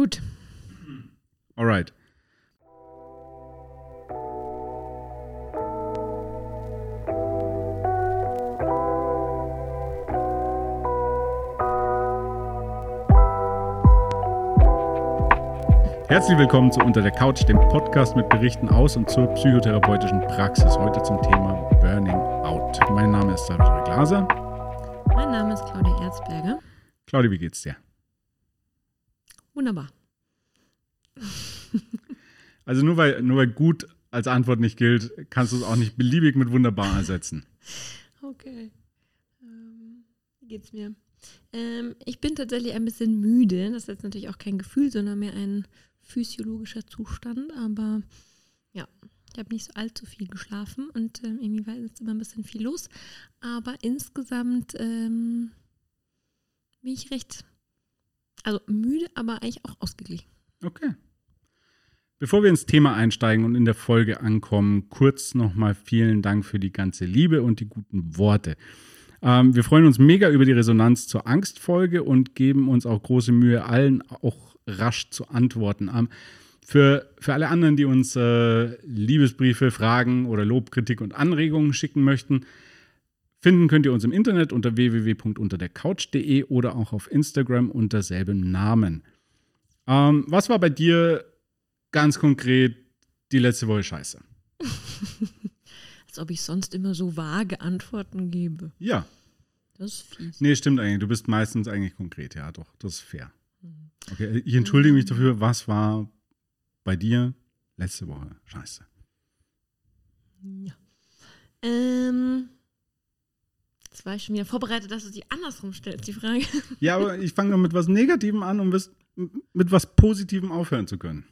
Gut. Alright. Herzlich willkommen zu Unter der Couch, dem Podcast mit Berichten aus und zur psychotherapeutischen Praxis. Heute zum Thema Burning Out. Mein Name ist Salvatore Glaser. Mein Name ist Claudia Erzberger. Claudia, wie geht's dir? Wunderbar. Also nur weil, nur weil gut als Antwort nicht gilt, kannst du es auch nicht beliebig mit wunderbar ersetzen. Okay. Ähm, wie geht's mir? Ähm, ich bin tatsächlich ein bisschen müde. Das ist jetzt natürlich auch kein Gefühl, sondern mehr ein physiologischer Zustand, aber ja, ich habe nicht so allzu viel geschlafen und ähm, irgendwie war jetzt immer ein bisschen viel los. Aber insgesamt ähm, bin ich recht, also müde, aber eigentlich auch ausgeglichen. Okay. Bevor wir ins Thema einsteigen und in der Folge ankommen, kurz nochmal vielen Dank für die ganze Liebe und die guten Worte. Ähm, wir freuen uns mega über die Resonanz zur Angstfolge und geben uns auch große Mühe, allen auch rasch zu antworten. Ähm, für, für alle anderen, die uns äh, Liebesbriefe, Fragen oder Lob, Kritik und Anregungen schicken möchten, finden könnt ihr uns im Internet unter www.unterdercouch.de oder auch auf Instagram unter selben Namen. Ähm, was war bei dir ganz konkret die letzte Woche scheiße? Als ob ich sonst immer so vage Antworten gebe. Ja. Das ist fies. Nee, stimmt eigentlich. Du bist meistens eigentlich konkret, ja, doch. Das ist fair. Okay, ich entschuldige mich dafür. Was war bei dir letzte Woche? Scheiße. Ja. Ähm, jetzt war ich schon wieder vorbereitet, dass du die andersrum stellst, die Frage. Ja, aber ich fange mit was Negativem an, um mit was Positivem aufhören zu können.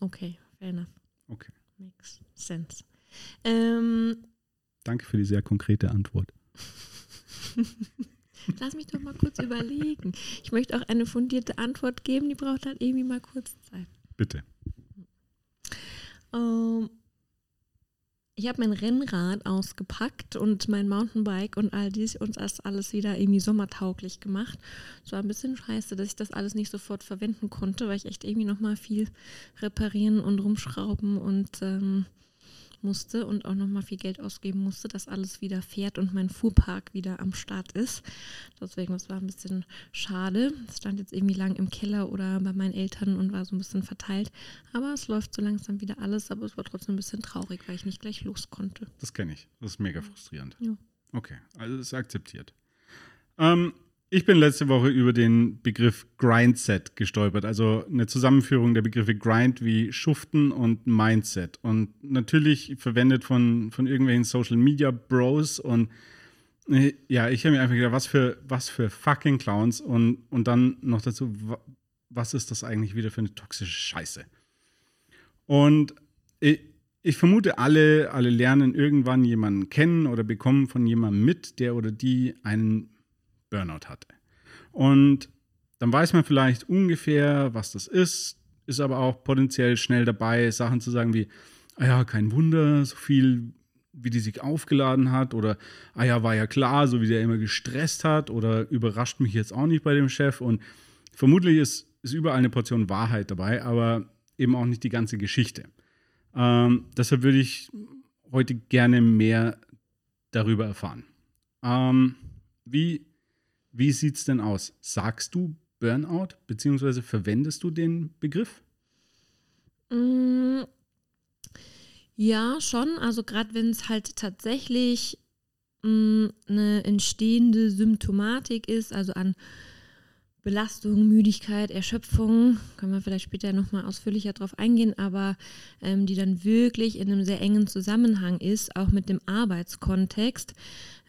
Okay, fair enough. Okay. Makes sense. Ähm, Danke für die sehr konkrete Antwort. Lass mich doch mal kurz überlegen. Ich möchte auch eine fundierte Antwort geben, die braucht halt irgendwie mal kurz Zeit. Bitte. Ähm, ich habe mein Rennrad ausgepackt und mein Mountainbike und all dies und das alles wieder irgendwie sommertauglich gemacht. Es war ein bisschen scheiße, dass ich das alles nicht sofort verwenden konnte, weil ich echt irgendwie nochmal viel reparieren und rumschrauben und ähm, musste und auch nochmal viel Geld ausgeben musste, dass alles wieder fährt und mein Fuhrpark wieder am Start ist. Deswegen, das war ein bisschen schade. Es stand jetzt irgendwie lang im Keller oder bei meinen Eltern und war so ein bisschen verteilt. Aber es läuft so langsam wieder alles, aber es war trotzdem ein bisschen traurig, weil ich nicht gleich los konnte. Das kenne ich. Das ist mega frustrierend. Ja. Okay, also ist akzeptiert. Ähm, ich bin letzte Woche über den Begriff Grindset gestolpert, also eine Zusammenführung der Begriffe Grind wie Schuften und Mindset. Und natürlich verwendet von, von irgendwelchen Social Media Bros. Und äh, ja, ich habe mir einfach gedacht, was für, was für fucking Clowns. Und, und dann noch dazu, wa- was ist das eigentlich wieder für eine toxische Scheiße? Und ich, ich vermute, alle, alle lernen irgendwann jemanden kennen oder bekommen von jemandem mit, der oder die einen Burnout hatte. Und dann weiß man vielleicht ungefähr, was das ist, ist aber auch potenziell schnell dabei, Sachen zu sagen wie, ah ja, kein Wunder, so viel, wie die sich aufgeladen hat, oder ah ja, war ja klar, so wie der immer gestresst hat, oder überrascht mich jetzt auch nicht bei dem Chef. Und vermutlich ist, ist überall eine Portion Wahrheit dabei, aber eben auch nicht die ganze Geschichte. Ähm, deshalb würde ich heute gerne mehr darüber erfahren. Ähm, wie wie sieht es denn aus? Sagst du Burnout, beziehungsweise verwendest du den Begriff? Mm, Ja, schon. Also gerade wenn es halt tatsächlich mm, eine entstehende Symptomatik ist, also an Belastung, Müdigkeit, Erschöpfung, können wir vielleicht später nochmal ausführlicher drauf eingehen, aber ähm, die dann wirklich in einem sehr engen Zusammenhang ist, auch mit dem Arbeitskontext.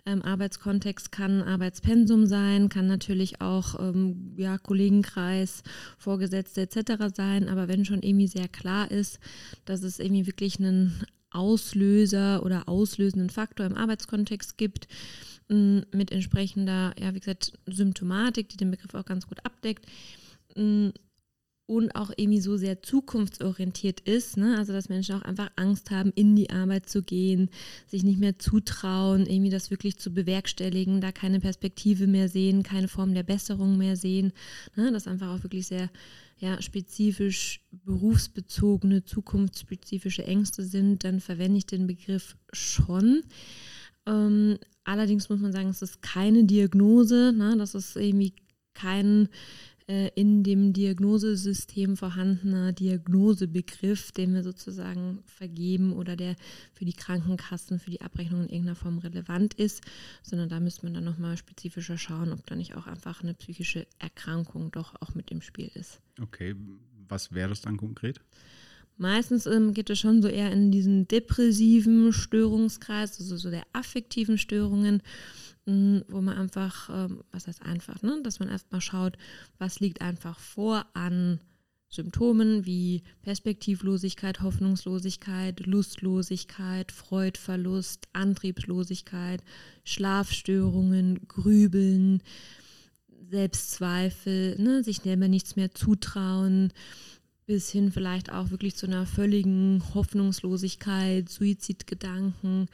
Ähm, Arbeitskontext kann Arbeitspensum sein, kann natürlich auch ähm, ja, Kollegenkreis, Vorgesetzte etc. sein, aber wenn schon irgendwie sehr klar ist, dass es irgendwie wirklich einen Auslöser oder auslösenden Faktor im Arbeitskontext gibt, mh, mit entsprechender, ja, wie gesagt, Symptomatik, die den Begriff auch ganz gut abdeckt, mh, und auch irgendwie so sehr zukunftsorientiert ist. Ne? Also dass Menschen auch einfach Angst haben, in die Arbeit zu gehen, sich nicht mehr zutrauen, irgendwie das wirklich zu bewerkstelligen, da keine Perspektive mehr sehen, keine Form der Besserung mehr sehen. Ne? Das einfach auch wirklich sehr ja, spezifisch berufsbezogene, zukunftsspezifische Ängste sind, dann verwende ich den Begriff schon. Ähm, allerdings muss man sagen, es ist keine Diagnose, ne? das ist irgendwie kein äh, in dem Diagnosesystem vorhandener Diagnosebegriff, den wir sozusagen vergeben oder der für die Krankenkassen, für die Abrechnung in irgendeiner Form relevant ist, sondern da müsste man dann nochmal spezifischer schauen, ob da nicht auch einfach eine psychische Erkrankung doch auch mit im Spiel ist. Okay, was wäre das dann konkret? Meistens ähm, geht es schon so eher in diesen depressiven Störungskreis, also so der affektiven Störungen wo man einfach, ähm, was heißt einfach, ne? dass man erstmal schaut, was liegt einfach vor an Symptomen wie Perspektivlosigkeit, Hoffnungslosigkeit, Lustlosigkeit, Freudverlust, Antriebslosigkeit, Schlafstörungen, Grübeln, Selbstzweifel, ne? sich selber nichts mehr zutrauen, bis hin vielleicht auch wirklich zu einer völligen Hoffnungslosigkeit, Suizidgedanken,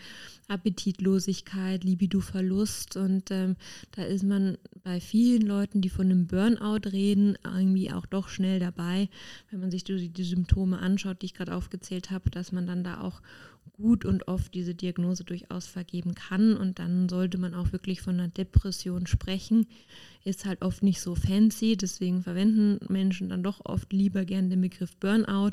Appetitlosigkeit, Libidoverlust. Und ähm, da ist man bei vielen Leuten, die von einem Burnout reden, irgendwie auch doch schnell dabei, wenn man sich die, die Symptome anschaut, die ich gerade aufgezählt habe, dass man dann da auch gut und oft diese Diagnose durchaus vergeben kann. Und dann sollte man auch wirklich von einer Depression sprechen. Ist halt oft nicht so fancy, deswegen verwenden Menschen dann doch oft lieber gern den Begriff Burnout,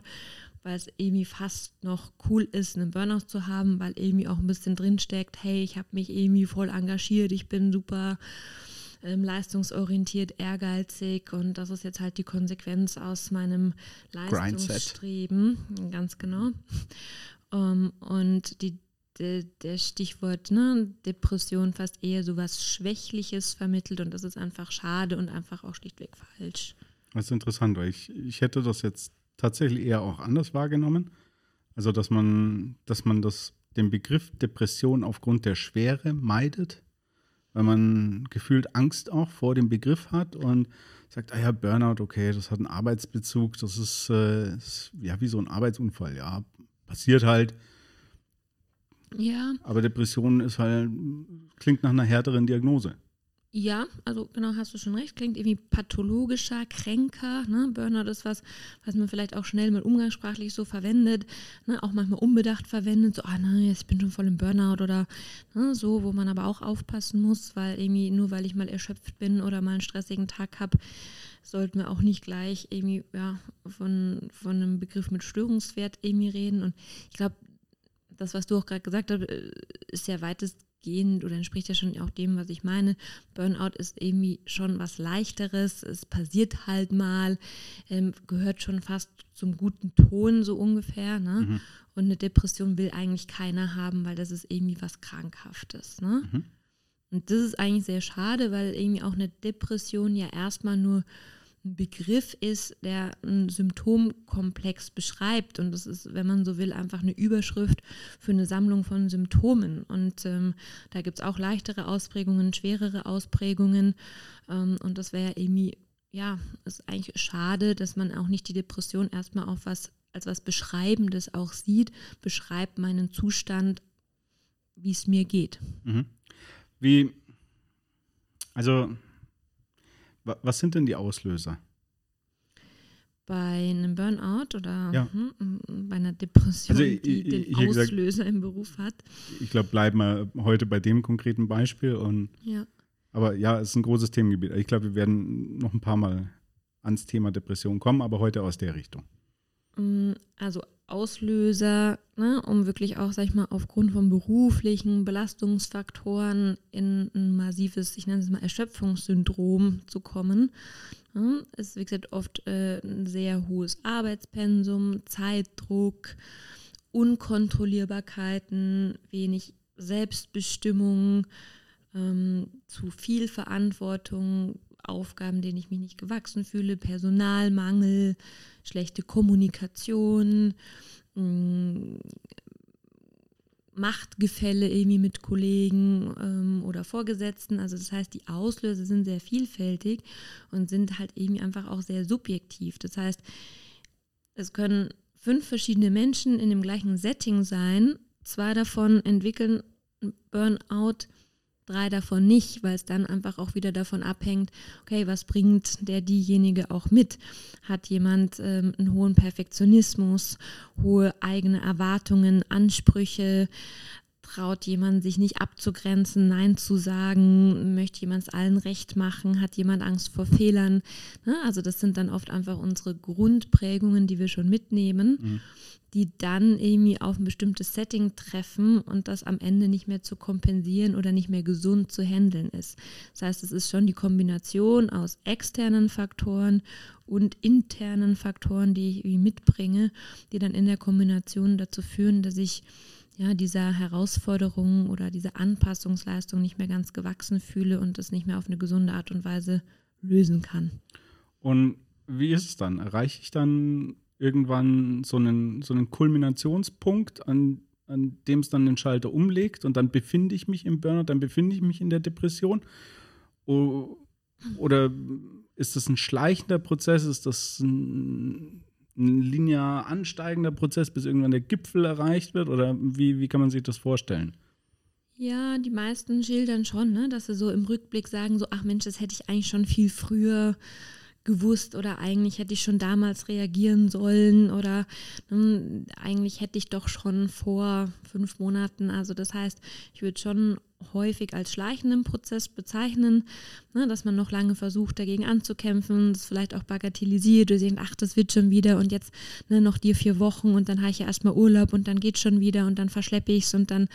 weil es irgendwie fast noch cool ist, einen Burnout zu haben, weil irgendwie auch ein bisschen drinsteckt, hey, ich habe mich irgendwie voll engagiert, ich bin super ähm, leistungsorientiert, ehrgeizig und das ist jetzt halt die Konsequenz aus meinem Leistungsstreben. Ganz genau. Um, ähm, und die, de, der Stichwort ne, Depression fast eher so was Schwächliches vermittelt und das ist einfach schade und einfach auch schlichtweg falsch. Das ist interessant, weil ich, ich hätte das jetzt tatsächlich eher auch anders wahrgenommen. Also, dass man, dass man das, den Begriff Depression aufgrund der Schwere meidet, weil man gefühlt Angst auch vor dem Begriff hat und sagt, ah ja, Burnout, okay, das hat einen Arbeitsbezug, das ist, äh, ja wie so ein Arbeitsunfall, ja, passiert halt. Ja. Aber Depression ist halt, klingt nach einer härteren Diagnose. Ja, also genau, hast du schon recht, klingt irgendwie pathologischer, kränker. Ne? Burnout ist was, was man vielleicht auch schnell mal umgangssprachlich so verwendet, ne? auch manchmal unbedacht verwendet, so, ah nein, ich bin schon voll im Burnout oder ne? so, wo man aber auch aufpassen muss, weil irgendwie nur weil ich mal erschöpft bin oder mal einen stressigen Tag habe, sollten wir auch nicht gleich irgendwie ja, von, von einem Begriff mit Störungswert irgendwie reden. Und ich glaube, das, was du auch gerade gesagt hast, äh, ist ja weitestgehend oder entspricht ja schon auch dem, was ich meine. Burnout ist irgendwie schon was Leichteres, es passiert halt mal, ähm, gehört schon fast zum guten Ton so ungefähr. Ne? Mhm. Und eine Depression will eigentlich keiner haben, weil das ist irgendwie was Krankhaftes. Ne? Mhm. Und das ist eigentlich sehr schade, weil irgendwie auch eine Depression ja erstmal nur ein Begriff ist, der einen Symptomkomplex beschreibt. Und das ist, wenn man so will, einfach eine Überschrift für eine Sammlung von Symptomen. Und ähm, da gibt es auch leichtere Ausprägungen, schwerere Ausprägungen. Ähm, und das wäre irgendwie, ja, ist eigentlich schade, dass man auch nicht die Depression erstmal auf was als was Beschreibendes auch sieht, beschreibt meinen Zustand, wie es mir geht. Mhm. Wie, also, was sind denn die Auslöser? Bei einem Burnout oder ja. hm, bei einer Depression, also, die den Auslöser gesagt, im Beruf hat? Ich glaube, bleiben wir heute bei dem konkreten Beispiel. Und, ja. Aber ja, es ist ein großes Themengebiet. Ich glaube, wir werden noch ein paar Mal ans Thema Depression kommen, aber heute aus der Richtung. Mm, also Auslöser, ne, um wirklich auch, sag ich mal, aufgrund von beruflichen Belastungsfaktoren in ein massives, ich nenne es mal Erschöpfungssyndrom zu kommen. Ne, ist, wie gesagt, oft äh, ein sehr hohes Arbeitspensum, Zeitdruck, Unkontrollierbarkeiten, wenig Selbstbestimmung, ähm, zu viel Verantwortung, Aufgaben, denen ich mich nicht gewachsen fühle, Personalmangel, schlechte Kommunikation, mm, Machtgefälle irgendwie mit Kollegen ähm, oder Vorgesetzten. Also das heißt, die Auslöser sind sehr vielfältig und sind halt irgendwie einfach auch sehr subjektiv. Das heißt, es können fünf verschiedene Menschen in dem gleichen Setting sein. Zwei davon entwickeln Burnout, drei davon nicht, weil es dann einfach auch wieder davon abhängt, okay, was bringt der diejenige auch mit? Hat jemand ähm, einen hohen Perfektionismus, hohe eigene Erwartungen, Ansprüche? Traut jemand sich nicht abzugrenzen, Nein zu sagen? Möchte jemand es allen recht machen? Hat jemand Angst vor Fehlern? Ne? Also das sind dann oft einfach unsere Grundprägungen, die wir schon mitnehmen. Mhm die dann irgendwie auf ein bestimmtes Setting treffen und das am Ende nicht mehr zu kompensieren oder nicht mehr gesund zu handeln ist. Das heißt, es ist schon die Kombination aus externen Faktoren und internen Faktoren, die ich mitbringe, die dann in der Kombination dazu führen, dass ich ja, dieser Herausforderung oder dieser Anpassungsleistung nicht mehr ganz gewachsen fühle und das nicht mehr auf eine gesunde Art und Weise lösen kann. Und wie ist es dann? Erreiche ich dann irgendwann so einen, so einen Kulminationspunkt, an, an dem es dann den Schalter umlegt und dann befinde ich mich im Burnout, dann befinde ich mich in der Depression? Oder ist das ein schleichender Prozess? Ist das ein, ein linear ansteigender Prozess, bis irgendwann der Gipfel erreicht wird? Oder wie, wie kann man sich das vorstellen? Ja, die meisten schildern schon, ne, dass sie so im Rückblick sagen, so, ach Mensch, das hätte ich eigentlich schon viel früher gewusst oder eigentlich hätte ich schon damals reagieren sollen oder hm, eigentlich hätte ich doch schon vor fünf Monaten. Also das heißt, ich würde schon häufig als schleichenden Prozess bezeichnen, ne, dass man noch lange versucht, dagegen anzukämpfen, das vielleicht auch bagatellisiert oder denkt, ach, das wird schon wieder und jetzt ne, noch die vier Wochen und dann habe ich ja erstmal Urlaub und dann geht schon wieder und dann verschleppe ich es und dann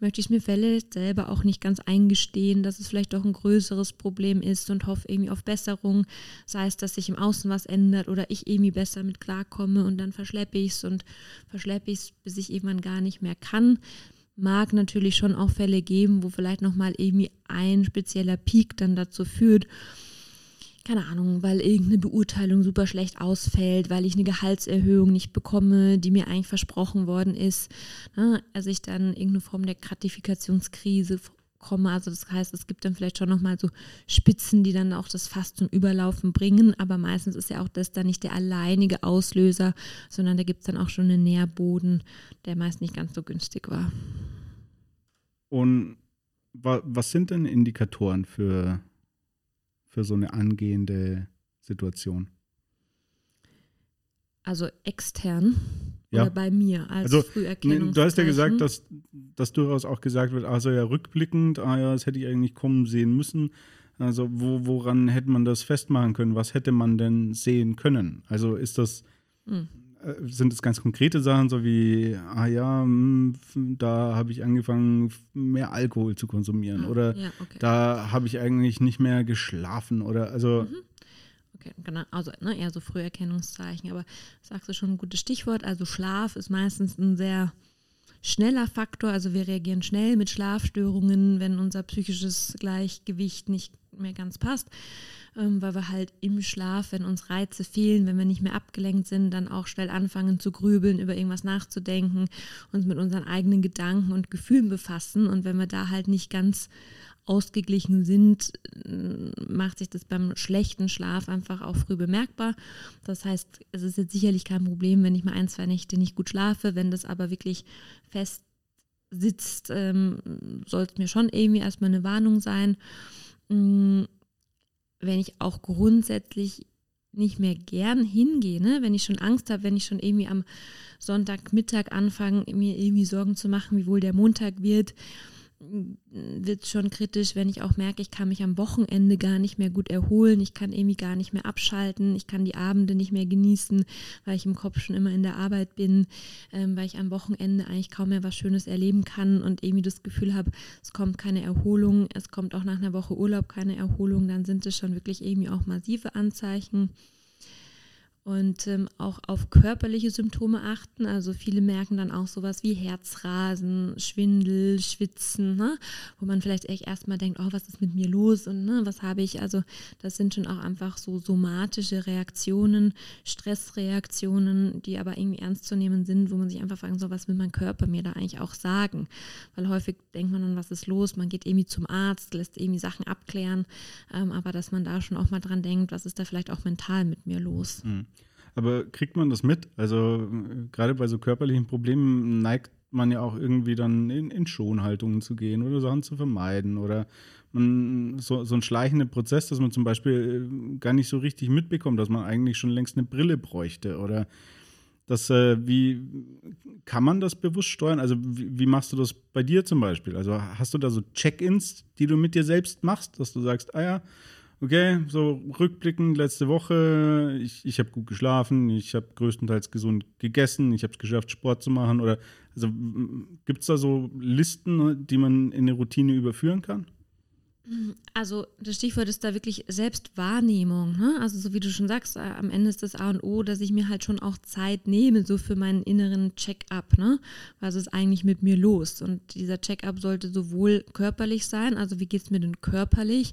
möchte ich es mir vielleicht selber auch nicht ganz eingestehen, dass es vielleicht doch ein größeres Problem ist und hoffe irgendwie auf Besserung, sei es, dass sich im Außen was ändert oder ich irgendwie besser mit klarkomme und dann verschleppe ich es und verschleppe ich es, bis ich irgendwann gar nicht mehr kann mag natürlich schon auch Fälle geben, wo vielleicht nochmal irgendwie ein spezieller Peak dann dazu führt, keine Ahnung, weil irgendeine Beurteilung super schlecht ausfällt, weil ich eine Gehaltserhöhung nicht bekomme, die mir eigentlich versprochen worden ist. Ne? Also ich dann irgendeine Form der Gratifikationskrise komme. Also das heißt, es gibt dann vielleicht schon nochmal so Spitzen, die dann auch das Fass zum Überlaufen bringen. Aber meistens ist ja auch das dann nicht der alleinige Auslöser, sondern da gibt es dann auch schon einen Nährboden, der meist nicht ganz so günstig war. Und was sind denn Indikatoren für, für so eine angehende Situation? Also extern ja. Oder bei mir als also, Früherkennungszeichen. Du hast ja gesagt, dass, dass durchaus auch gesagt wird, also ja rückblickend, ah ja, das hätte ich eigentlich kommen sehen müssen. Also wo, woran hätte man das festmachen können? Was hätte man denn sehen können? Also ist das, hm. äh, sind das ganz konkrete Sachen, so wie, ah ja, hm, da habe ich angefangen, mehr Alkohol zu konsumieren. Ah, oder ja, okay. da habe ich eigentlich nicht mehr geschlafen. Oder also mhm genau, also ne, eher so Früherkennungszeichen, aber sagst du schon ein gutes Stichwort. Also Schlaf ist meistens ein sehr schneller Faktor, also wir reagieren schnell mit Schlafstörungen, wenn unser psychisches Gleichgewicht nicht mehr ganz passt, ähm, weil wir halt im Schlaf, wenn uns Reize fehlen, wenn wir nicht mehr abgelenkt sind, dann auch schnell anfangen zu grübeln, über irgendwas nachzudenken, uns mit unseren eigenen Gedanken und Gefühlen befassen. Und wenn wir da halt nicht ganz ausgeglichen sind, macht sich das beim schlechten Schlaf einfach auch früh bemerkbar. Das heißt, es ist jetzt sicherlich kein Problem, wenn ich mal ein, zwei Nächte nicht gut schlafe. Wenn das aber wirklich fest sitzt, ähm, soll es mir schon irgendwie erstmal eine Warnung sein. Ähm, wenn ich auch grundsätzlich nicht mehr gern hingehe, ne? wenn ich schon Angst habe, wenn ich schon irgendwie am Sonntagmittag anfange, mir irgendwie Sorgen zu machen, wie wohl der Montag wird, wird es schon kritisch, wenn ich auch merke, ich kann mich am Wochenende gar nicht mehr gut erholen, ich kann irgendwie gar nicht mehr abschalten, ich kann die Abende nicht mehr genießen, weil ich im Kopf schon immer in der Arbeit bin, ähm, weil ich am Wochenende eigentlich kaum mehr was Schönes erleben kann und irgendwie das Gefühl habe, es kommt keine Erholung, es kommt auch nach einer Woche Urlaub keine Erholung, dann sind es schon wirklich irgendwie auch massive Anzeichen. Und ähm, auch auf körperliche Symptome achten. Also viele merken dann auch sowas wie Herzrasen, Schwindel, Schwitzen, ne? wo man vielleicht echt erstmal denkt, oh, was ist mit mir los und ne, was habe ich? Also das sind schon auch einfach so somatische Reaktionen, Stressreaktionen, die aber irgendwie ernst zu nehmen sind, wo man sich einfach fragen soll, was will mein Körper mir da eigentlich auch sagen? Weil häufig denkt man dann, was ist los? Man geht irgendwie zum Arzt, lässt irgendwie Sachen abklären, ähm, aber dass man da schon auch mal dran denkt, was ist da vielleicht auch mental mit mir los? Mhm. Aber kriegt man das mit? Also gerade bei so körperlichen Problemen neigt man ja auch irgendwie dann in, in Schonhaltungen zu gehen oder Sachen zu vermeiden oder man, so, so ein schleichender Prozess, dass man zum Beispiel äh, gar nicht so richtig mitbekommt, dass man eigentlich schon längst eine Brille bräuchte oder das, äh, wie kann man das bewusst steuern? Also wie, wie, machst du das bei dir zum Beispiel? Also hast du da so Check-ins, die du mit dir selbst machst, dass du sagst, ah ja, okay, so rückblickend letzte Woche, ich, ich habe gut geschlafen, ich habe größtenteils gesund gegessen, ich habe es geschafft, Sport zu machen. Oder also gibt es da so Listen, die man in eine Routine überführen kann? Also das Stichwort ist da wirklich Selbstwahrnehmung. Ne? Also so wie du schon sagst, äh, am Ende ist das A und O, dass ich mir halt schon auch Zeit nehme, so für meinen inneren Check-up. Ne? Was ist eigentlich mit mir los? Und dieser Check-up sollte sowohl körperlich sein, also wie geht es mir denn körperlich?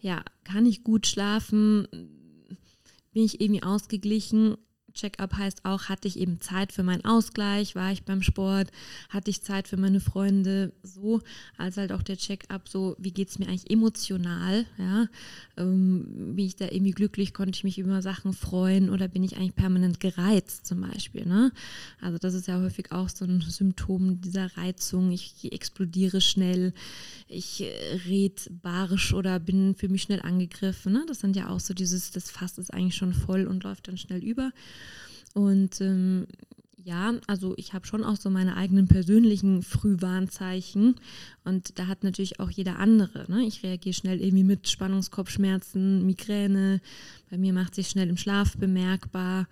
Ja, kann ich gut schlafen? Bin ich irgendwie ausgeglichen? Check-up heißt auch, hatte ich eben Zeit für meinen Ausgleich, war ich beim Sport, hatte ich Zeit für meine Freunde, so, als halt auch der Check-up, so, wie geht es mir eigentlich emotional, ja, ähm, bin ich da irgendwie glücklich, konnte ich mich über Sachen freuen oder bin ich eigentlich permanent gereizt zum Beispiel, ne? Also das ist ja häufig auch so ein Symptom dieser Reizung, ich explodiere schnell, ich äh, red barisch oder bin für mich schnell angegriffen, ne? Das sind ja auch so dieses, das Fass ist eigentlich schon voll und läuft dann schnell über. Und ähm, ja, also ich habe schon auch so meine eigenen persönlichen Frühwarnzeichen und da hat natürlich auch jeder andere. Ne? Ich reagiere schnell irgendwie mit Spannungskopfschmerzen, Migräne, bei mir macht sich schnell im Schlaf bemerkbar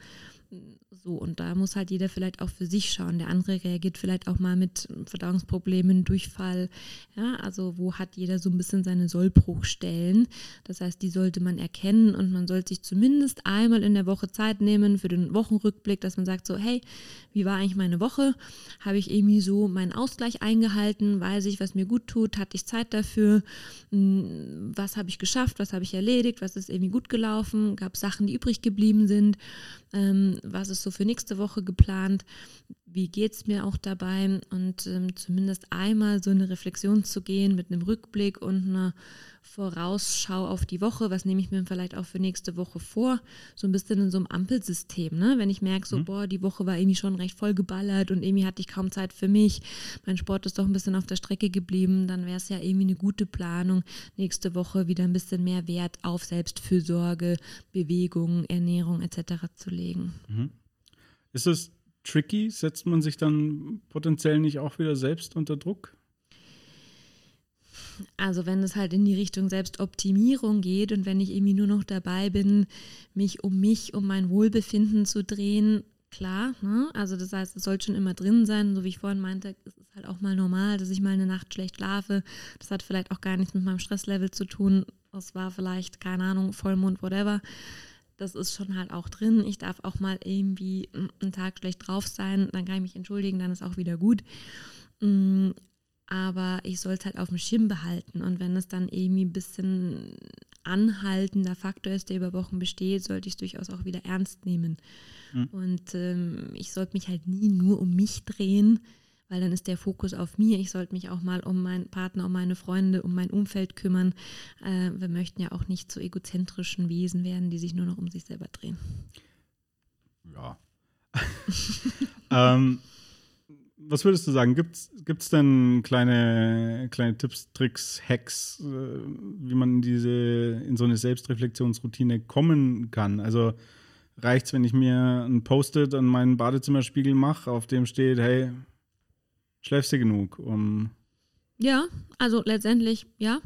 so, und da muss halt jeder vielleicht auch für sich schauen. Der andere reagiert vielleicht auch mal mit Verdauungsproblemen, Durchfall. Ja, also wo hat jeder so ein bisschen seine Sollbruchstellen. Das heißt, die sollte man erkennen und man sollte sich zumindest einmal in der Woche Zeit nehmen für den Wochenrückblick, dass man sagt so, hey, wie war eigentlich meine Woche? Habe ich irgendwie so meinen Ausgleich eingehalten? Weiß ich, was mir gut tut? Hatte ich Zeit dafür? Hm, was habe ich geschafft? Was habe ich erledigt? Was ist irgendwie gut gelaufen? Gab es Sachen, die übrig geblieben sind? Ähm, was ist so für nächste Woche geplant? Wie geht es mir auch dabei? Und ähm, zumindest einmal so eine Reflexion zu gehen mit einem Rückblick und einer Vorausschau auf die Woche, was nehme ich mir vielleicht auch für nächste Woche vor, so ein bisschen in so einem Ampelsystem, ne? Wenn ich merke, so, mhm. boah, die Woche war irgendwie schon recht voll geballert und irgendwie hatte ich kaum Zeit für mich, mein Sport ist doch ein bisschen auf der Strecke geblieben, dann wäre es ja irgendwie eine gute Planung, nächste Woche wieder ein bisschen mehr Wert auf Selbstfürsorge, Bewegung, Ernährung etc. zu legen. Mhm. Ist es tricky? Setzt man sich dann potenziell nicht auch wieder selbst unter Druck? Also wenn es halt in die Richtung Selbstoptimierung geht und wenn ich irgendwie nur noch dabei bin, mich um mich, um mein Wohlbefinden zu drehen, klar, ne? Also das heißt, es soll schon immer drin sein, so wie ich vorhin meinte, es ist halt auch mal normal, dass ich mal eine Nacht schlecht schlafe. Das hat vielleicht auch gar nichts mit meinem Stresslevel zu tun. Das war vielleicht, keine Ahnung, Vollmond, whatever. Das ist schon halt auch drin. Ich darf auch mal irgendwie einen Tag schlecht drauf sein, dann kann ich mich entschuldigen, dann ist auch wieder gut. Mm, aber ich soll es halt auf dem Schirm behalten. Und wenn es dann irgendwie ein bisschen anhaltender Faktor ist, der über Wochen besteht, sollte ich es durchaus auch wieder ernst nehmen. Mhm. Und ähm, ich sollte mich halt nie nur um mich drehen, weil dann ist der Fokus auf mir. Ich sollte mich auch mal um meinen Partner, um meine Freunde, um mein Umfeld kümmern. Äh, wir möchten ja auch nicht zu egozentrischen Wesen werden, die sich nur noch um sich selber drehen. Ja. ähm, was würdest du sagen? Gibt es denn kleine, kleine Tipps, Tricks, Hacks, äh, wie man in diese, in so eine Selbstreflexionsroutine kommen kann? Also reicht es, wenn ich mir ein Post-it an meinen Badezimmerspiegel mache, auf dem steht, hey, schläfst du genug? Um ja, also letztendlich ja.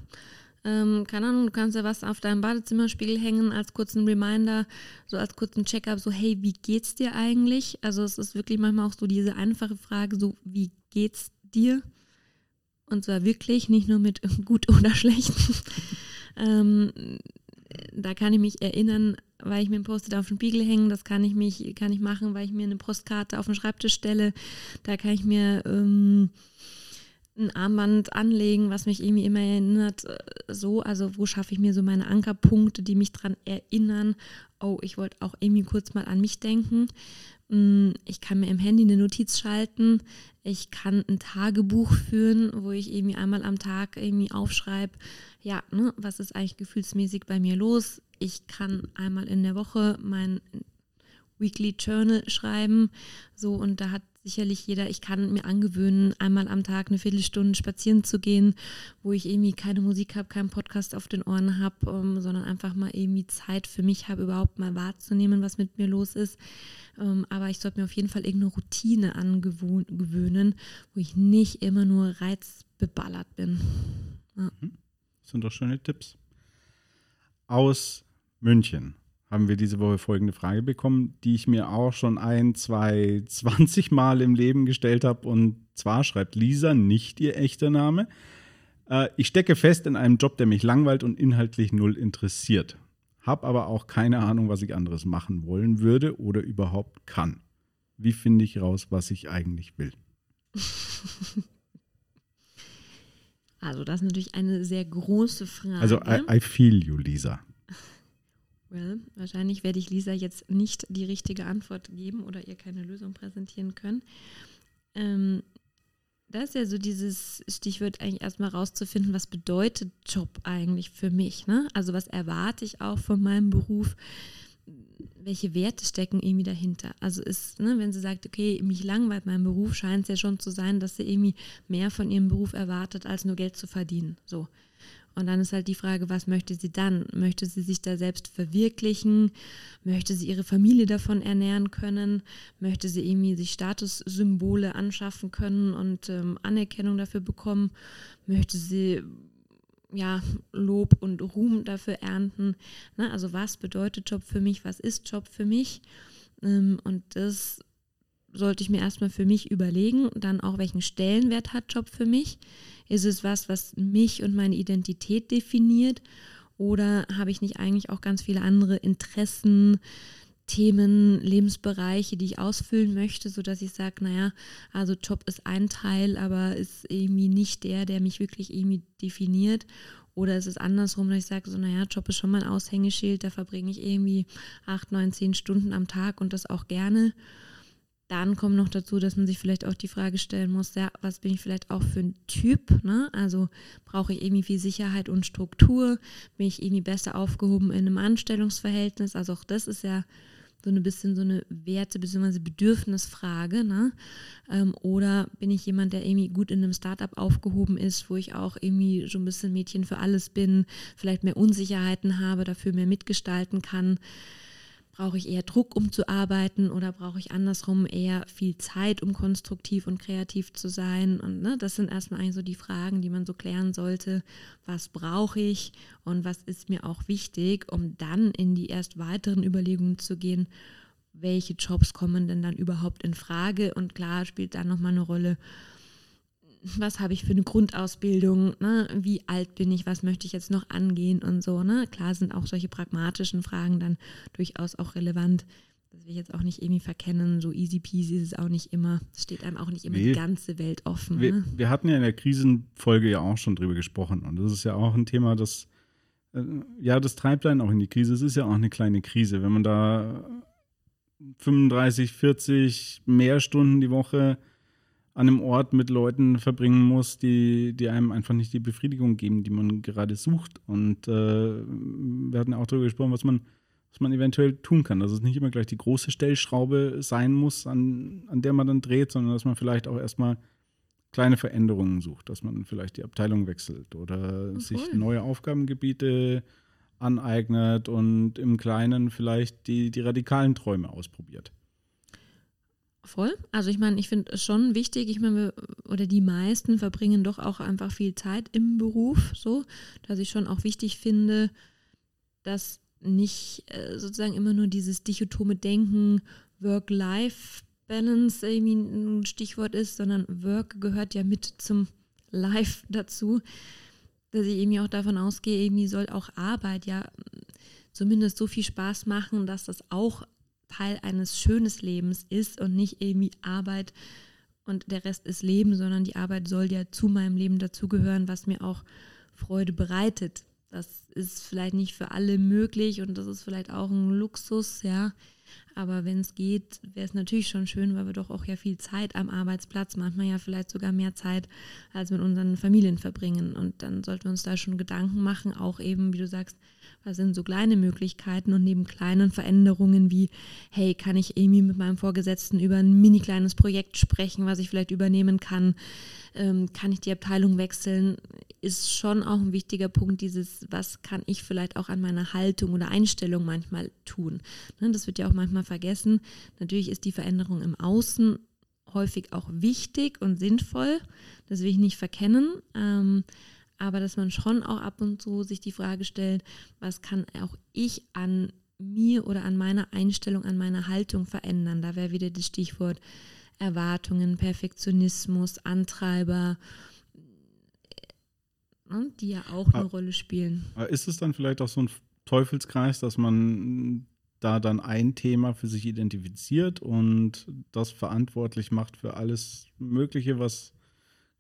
Ähm, keine Ahnung, du kannst ja was auf deinem Badezimmerspiegel hängen als kurzen Reminder, so als kurzen Check-up, so hey, wie geht's dir eigentlich? Also es ist wirklich manchmal auch so diese einfache Frage, so wie geht's dir? Und zwar wirklich, nicht nur mit gut oder schlecht. ähm, da kann ich mich erinnern, weil ich mir ein Post-it auf den Spiegel hängen, das kann ich mich, kann ich machen, weil ich mir eine Postkarte auf den Schreibtisch stelle. Da kann ich mir ähm, ein Armband anlegen, was mich irgendwie immer erinnert. Äh, so, also wo schaffe ich mir so meine Ankerpunkte, die mich daran erinnern, oh, ich wollte auch irgendwie kurz mal an mich denken. Mm, ich kann mir im Handy eine Notiz schalten. Ich kann ein Tagebuch führen, wo ich irgendwie einmal am Tag irgendwie aufschreibe, ja, ne, was ist eigentlich gefühlsmäßig bei mir los. Ich kann einmal in der Woche mein Weekly Journal schreiben. So, und da hat sicherlich jeder, ich kann mir angewöhnen, einmal am Tag eine Viertelstunde spazieren zu gehen, wo ich irgendwie keine Musik habe, keinen Podcast auf den Ohren habe, ähm, sondern einfach mal irgendwie Zeit für mich habe, überhaupt mal wahrzunehmen, was mit mir los ist. Ähm, aber ich sollte mir auf jeden Fall irgendeine Routine angewöhnen, wo ich nicht immer nur reizbeballert bin. Ja. Mhm. Das sind doch schöne Tipps. Aus München haben wir diese Woche folgende Frage bekommen, die ich mir auch schon ein, zwei, zwanzig Mal im Leben gestellt habe. Und zwar schreibt Lisa nicht ihr echter Name. Äh, ich stecke fest in einem Job, der mich langweilt und inhaltlich null interessiert. Hab aber auch keine Ahnung, was ich anderes machen wollen würde oder überhaupt kann. Wie finde ich raus, was ich eigentlich will? Also, das ist natürlich eine sehr große Frage. Also, I, I feel you, Lisa. Well, wahrscheinlich werde ich Lisa jetzt nicht die richtige Antwort geben oder ihr keine Lösung präsentieren können. Ähm, das ist ja so dieses Stichwort eigentlich erstmal rauszufinden, was bedeutet Job eigentlich für mich? Ne? Also was erwarte ich auch von meinem Beruf? Welche Werte stecken irgendwie dahinter? Also ist, ne, wenn sie sagt, okay, mich langweilt mein Beruf, scheint es ja schon zu sein, dass sie irgendwie mehr von ihrem Beruf erwartet, als nur Geld zu verdienen. So. Und dann ist halt die Frage, was möchte sie dann? Möchte sie sich da selbst verwirklichen? Möchte sie ihre Familie davon ernähren können? Möchte sie irgendwie sich Statussymbole anschaffen können und ähm, Anerkennung dafür bekommen? Möchte sie ja, Lob und Ruhm dafür ernten? Na, ne? also was bedeutet Job für mich? Was ist Job für mich? Ähm, und das sollte ich mir erstmal für mich überlegen, dann auch welchen Stellenwert hat Job für mich ist es was, was mich und meine Identität definiert? Oder habe ich nicht eigentlich auch ganz viele andere Interessen, Themen, Lebensbereiche, die ich ausfüllen möchte, sodass ich sage, naja, also Job ist ein Teil, aber ist irgendwie nicht der, der mich wirklich irgendwie definiert. Oder ist es andersrum, dass ich sage, so, naja, Job ist schon mein Aushängeschild, da verbringe ich irgendwie acht, neun, zehn Stunden am Tag und das auch gerne. Dann kommt noch dazu, dass man sich vielleicht auch die Frage stellen muss, ja, was bin ich vielleicht auch für ein Typ? Ne? Also brauche ich irgendwie viel Sicherheit und Struktur? Bin ich irgendwie besser aufgehoben in einem Anstellungsverhältnis? Also auch das ist ja so ein bisschen so eine Werte- bzw. Bedürfnisfrage. Ne? Ähm, oder bin ich jemand, der irgendwie gut in einem Startup aufgehoben ist, wo ich auch irgendwie so ein bisschen Mädchen für alles bin, vielleicht mehr Unsicherheiten habe, dafür mehr mitgestalten kann? Brauche ich eher Druck, um zu arbeiten oder brauche ich andersrum eher viel Zeit, um konstruktiv und kreativ zu sein? Und ne, das sind erstmal eigentlich so die Fragen, die man so klären sollte. Was brauche ich und was ist mir auch wichtig, um dann in die erst weiteren Überlegungen zu gehen, welche Jobs kommen denn dann überhaupt in Frage? Und klar spielt dann nochmal eine Rolle, was habe ich für eine Grundausbildung, ne? wie alt bin ich, was möchte ich jetzt noch angehen und so. Ne? Klar sind auch solche pragmatischen Fragen dann durchaus auch relevant. Das will ich jetzt auch nicht irgendwie verkennen, so easy peasy ist es auch nicht immer. Es steht einem auch nicht immer nee. die ganze Welt offen. Wir, ne? wir, hatten ja in der Krisenfolge ja auch schon drüber gesprochen und das ist ja auch ein Thema, das äh, ja, das treibt einen auch in die Krise. Es ist ja auch eine kleine Krise, wenn man da 35, 40 mehr Stunden die Woche an einem Ort mit Leuten verbringen muss, die, die einem einfach nicht die Befriedigung geben, die man gerade sucht. Und äh, wir hatten auch darüber gesprochen, was man, was man eventuell tun kann. Dass es nicht immer gleich die große Stellschraube sein muss, an, an der man dann dreht, sondern dass man vielleicht auch erstmal kleine Veränderungen sucht, dass man vielleicht die Abteilung wechselt oder okay. sich neue Aufgabengebiete aneignet und im Kleinen vielleicht die, die radikalen Träume ausprobiert. Voll. Also ich meine, ich finde es schon wichtig, ich meine, oder die meisten verbringen doch auch einfach viel Zeit im Beruf, so, dass ich schon auch wichtig finde, dass nicht äh, sozusagen immer nur dieses dichotome Denken, Work-Life-Balance irgendwie ein Stichwort ist, sondern Work gehört ja mit zum Life dazu, dass ich irgendwie auch davon ausgehe, irgendwie soll auch Arbeit ja zumindest so viel Spaß machen, dass das auch Teil eines schönen Lebens ist und nicht irgendwie Arbeit und der Rest ist Leben, sondern die Arbeit soll ja zu meinem Leben dazugehören, was mir auch Freude bereitet. Das ist vielleicht nicht für alle möglich und das ist vielleicht auch ein Luxus, ja. Aber wenn es geht, wäre es natürlich schon schön, weil wir doch auch ja viel Zeit am Arbeitsplatz, manchmal ja vielleicht sogar mehr Zeit als mit unseren Familien verbringen. Und dann sollten wir uns da schon Gedanken machen, auch eben, wie du sagst, was sind so kleine Möglichkeiten und neben kleinen Veränderungen wie, hey, kann ich irgendwie mit meinem Vorgesetzten über ein mini kleines Projekt sprechen, was ich vielleicht übernehmen kann? Ähm, kann ich die Abteilung wechseln? Ist schon auch ein wichtiger Punkt, dieses, was kann ich vielleicht auch an meiner Haltung oder Einstellung manchmal tun? Ne, das wird ja auch manchmal vergessen. Natürlich ist die Veränderung im Außen häufig auch wichtig und sinnvoll. Das will ich nicht verkennen. Ähm, aber dass man schon auch ab und zu sich die Frage stellt, was kann auch ich an mir oder an meiner Einstellung, an meiner Haltung verändern. Da wäre wieder das Stichwort Erwartungen, Perfektionismus, Antreiber, ne, die ja auch eine ah, Rolle spielen. Ist es dann vielleicht auch so ein Teufelskreis, dass man da dann ein Thema für sich identifiziert und das verantwortlich macht für alles Mögliche, was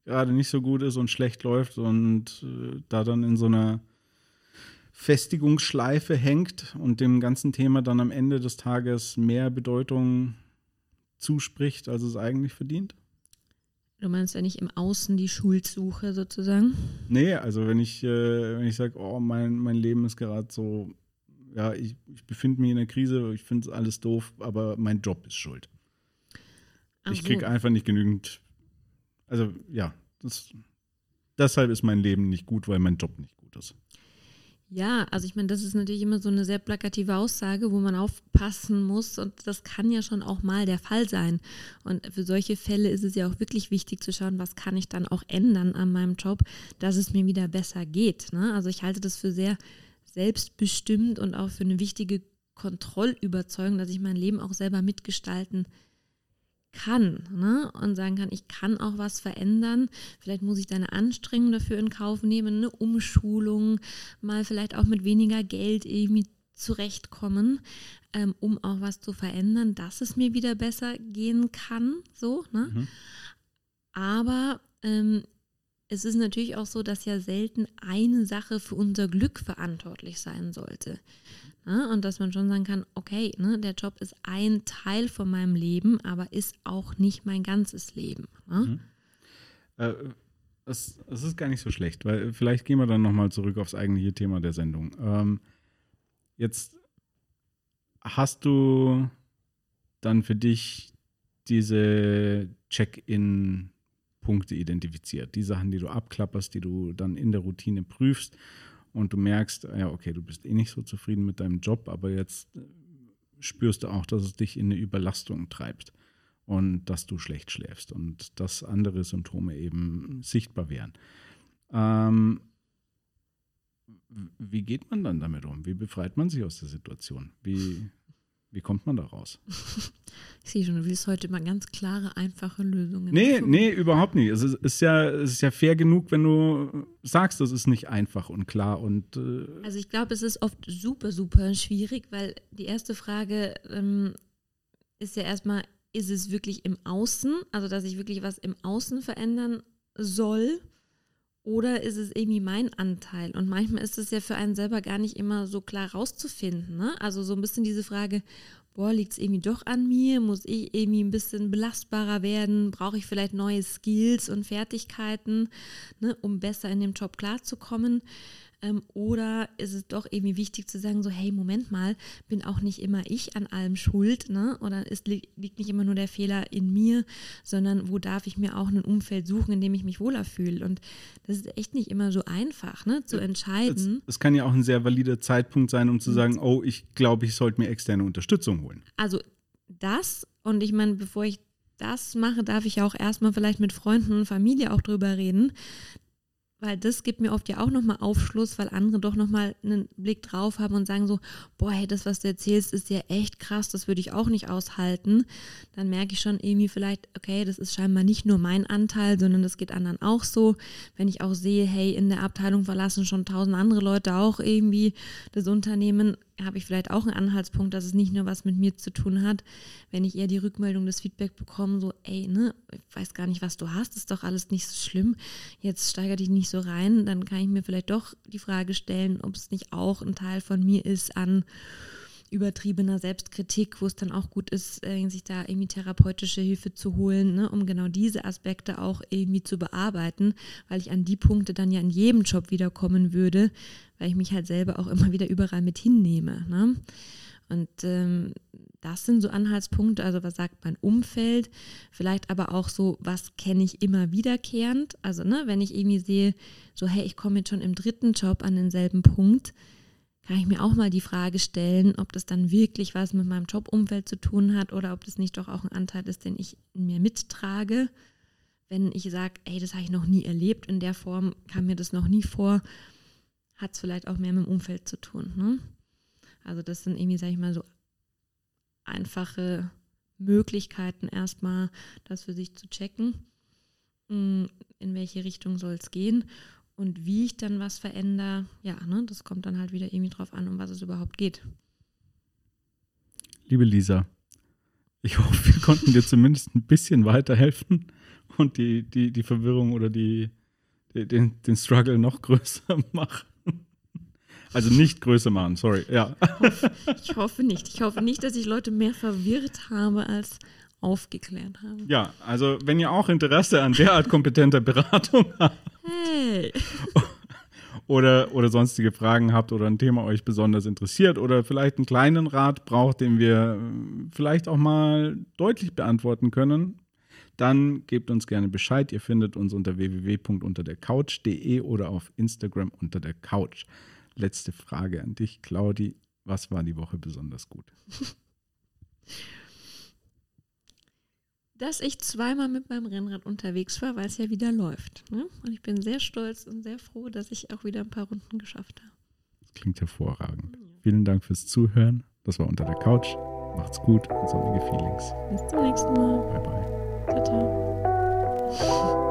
gerade nicht so gut ist und schlecht läuft und äh, da dann in so einer Festigungsschleife hängt und dem ganzen Thema dann am Ende des Tages mehr Bedeutung zuspricht, als es eigentlich verdient? Du meinst, wenn ich im Außen die Schuld suche, sozusagen? Nee, also wenn ich, äh, wenn ich sage, oh, mein, mein Leben ist gerade so, ja, ich, ich befinde mich in einer Krise, ich finde es alles doof, aber mein Job ist schuld. Ach ich kriege so. einfach nicht genügend also ja, das, deshalb ist mein Leben nicht gut, weil mein Job nicht gut ist. Ja, also ich meine, das ist natürlich immer so eine sehr plakative Aussage, wo man aufpassen muss und das kann ja schon auch mal der Fall sein. Und für solche Fälle ist es ja auch wirklich wichtig zu schauen, was kann ich dann auch ändern an meinem Job, dass es mir wieder besser geht. Ne? Also ich halte das für sehr selbstbestimmt und auch für eine wichtige Kontrollüberzeugung, dass ich mein Leben auch selber mitgestalten kann ne? und sagen kann, ich kann auch was verändern. Vielleicht muss ich da eine Anstrengung dafür in Kauf nehmen, eine Umschulung, mal vielleicht auch mit weniger Geld irgendwie zurechtkommen, ähm, um auch was zu verändern, dass es mir wieder besser gehen kann. So, ne? Mhm. Aber ähm, es ist natürlich auch so, dass ja selten eine Sache für unser Glück verantwortlich sein sollte. Ne? Und dass man schon sagen kann, okay, ne, der Job ist ein Teil von meinem Leben, aber ist auch nicht mein ganzes Leben. Ne? Mhm. Äh, das, das, ist gar nicht so schlecht, weil vielleicht gehen wir dann nochmal zurück aufs eigentliche Thema der Sendung. Ähm, jetzt hast du dann für dich diese Check-in-Punkte identifiziert, die Sachen, die du abklapperst, die du dann in der Routine prüfst und du merkst, ja, okay, du bist eh nicht so zufrieden mit deinem Job, aber jetzt spürst du auch, dass es dich in eine Überlastung treibt und dass du schlecht schläfst und dass andere Symptome eben sichtbar wären. Ähm, wie geht man dann damit um? Wie befreit man sich aus der Situation? Wie, wie kommt man da raus? Ich sehe schon, du willst heute mal ganz klare, einfache Lösungen. Nee, nee, überhaupt nicht. Es ist, ja, es ist ja fair genug, wenn du sagst, das ist nicht einfach und klar. Und, äh also ich glaube, es ist oft super, super schwierig, weil die erste Frage ähm, ist ja erstmal, ist es wirklich im Außen, also dass ich wirklich was im Außen verändern soll? Oder ist es irgendwie mein Anteil? Und manchmal ist es ja für einen selber gar nicht immer so klar rauszufinden. Ne? Also so ein bisschen diese Frage, boah, liegt es irgendwie doch an mir? Muss ich irgendwie ein bisschen belastbarer werden? Brauche ich vielleicht neue Skills und Fertigkeiten, ne, um besser in dem Job klarzukommen? Ähm, oder ist es doch irgendwie wichtig zu sagen, so, hey, Moment mal, bin auch nicht immer ich an allem schuld, ne? Oder es li liegt nicht immer nur der Fehler in mir, sondern wo darf ich mir auch ein Umfeld suchen, in dem ich mich wohler fühle? Und das ist echt nicht immer so einfach, ne? Zu entscheiden. Es, es kann ja auch ein sehr valider Zeitpunkt sein, um zu mhm. sagen, oh, ich glaube, ich sollte mir externe Unterstützung holen. Also das und ich meine, bevor ich das mache, darf ich auch erstmal vielleicht mit Freunden und Familie auch drüber reden, weil das gibt mir oft ja auch nochmal Aufschluss, weil andere doch nochmal einen Blick drauf haben und sagen so, boah, hey, das, was du erzählst, ist ja echt krass, das würde ich auch nicht aushalten. Dann merke ich schon irgendwie vielleicht, okay, das ist scheinbar nicht nur mein Anteil, sondern das geht anderen auch so. Wenn ich auch sehe, hey, in der Abteilung verlassen schon tausend andere Leute auch irgendwie das Unternehmen, habe ich vielleicht auch einen Anhaltspunkt, dass es nicht nur was mit mir zu tun hat, wenn ich eher die Rückmeldung, das Feedback bekomme, so, ey, ne, ich weiß gar nicht, was du hast, ist doch alles nicht so schlimm, jetzt steiger dich nicht so rein, dann kann ich mir vielleicht doch die Frage stellen, ob es nicht auch ein Teil von mir ist an übertriebener Selbstkritik, wo es dann auch gut ist, äh, sich da irgendwie therapeutische Hilfe zu holen, ne, um genau diese Aspekte auch irgendwie zu bearbeiten, weil ich an die Punkte dann ja in jedem Job wiederkommen würde, weil ich mich halt selber auch immer wieder überall mit hinnehme. Ne? Und ähm, das sind so Anhaltspunkte, also was sagt mein Umfeld, vielleicht aber auch so, was kenne ich immer wiederkehrend. Also, ne, wenn ich irgendwie sehe, so, hey, ich komme jetzt schon im dritten Job an denselben Punkt, kann ich mir auch mal die Frage stellen, ob das dann wirklich was mit meinem Jobumfeld zu tun hat oder ob das nicht doch auch ein Anteil ist, den ich mir mittrage. Wenn ich sage, ey, das habe ich noch nie erlebt, in der Form kam mir das noch nie vor, hat es vielleicht auch mehr mit dem Umfeld zu tun. Ne? Also das sind irgendwie, sage ich mal, so einfache Möglichkeiten erstmal, das für sich zu checken, hm, in welche Richtung soll es gehen und wie ich dann was verändere, ja, ne, das kommt dann halt wieder irgendwie drauf an, um was es überhaupt geht. Liebe Lisa, ich hoffe, wir konnten dir zumindest ein bisschen weiterhelfen und die, die, die Verwirrung oder die, den, den Struggle noch größer machen. Also nicht größer machen, sorry. Ja. Ich hoffe, ich hoffe nicht. Ich hoffe nicht, dass ich Leute mehr verwirrt habe als aufgeklärt habe. Ja, also wenn ihr auch Interesse an derart kompetenter Beratung habt. Hey. Oder, oder sonstige Fragen habt oder ein Thema euch besonders interessiert oder vielleicht einen kleinen Rat braucht, den wir äh, vielleicht auch mal deutlich beantworten können, dann gebt uns gerne Bescheid. Ihr findet uns unter www.unterdercouch.de oder auf Instagram unter der Couch. Letzte Frage an dich, Claudi. Was war die Woche besonders gut? dass ich zweimal mit meinem Rennrad unterwegs war, weil es ja wieder läuft. Ne? Und ich bin sehr stolz und sehr froh, dass ich auch wieder ein paar Runden geschafft habe. Das klingt hervorragend. Vielen Dank fürs Zuhören. Das war unter der Couch. Macht's gut und sonnige Feelings. Bis zum nächsten Mal. Bye bye. Ciao, ciao.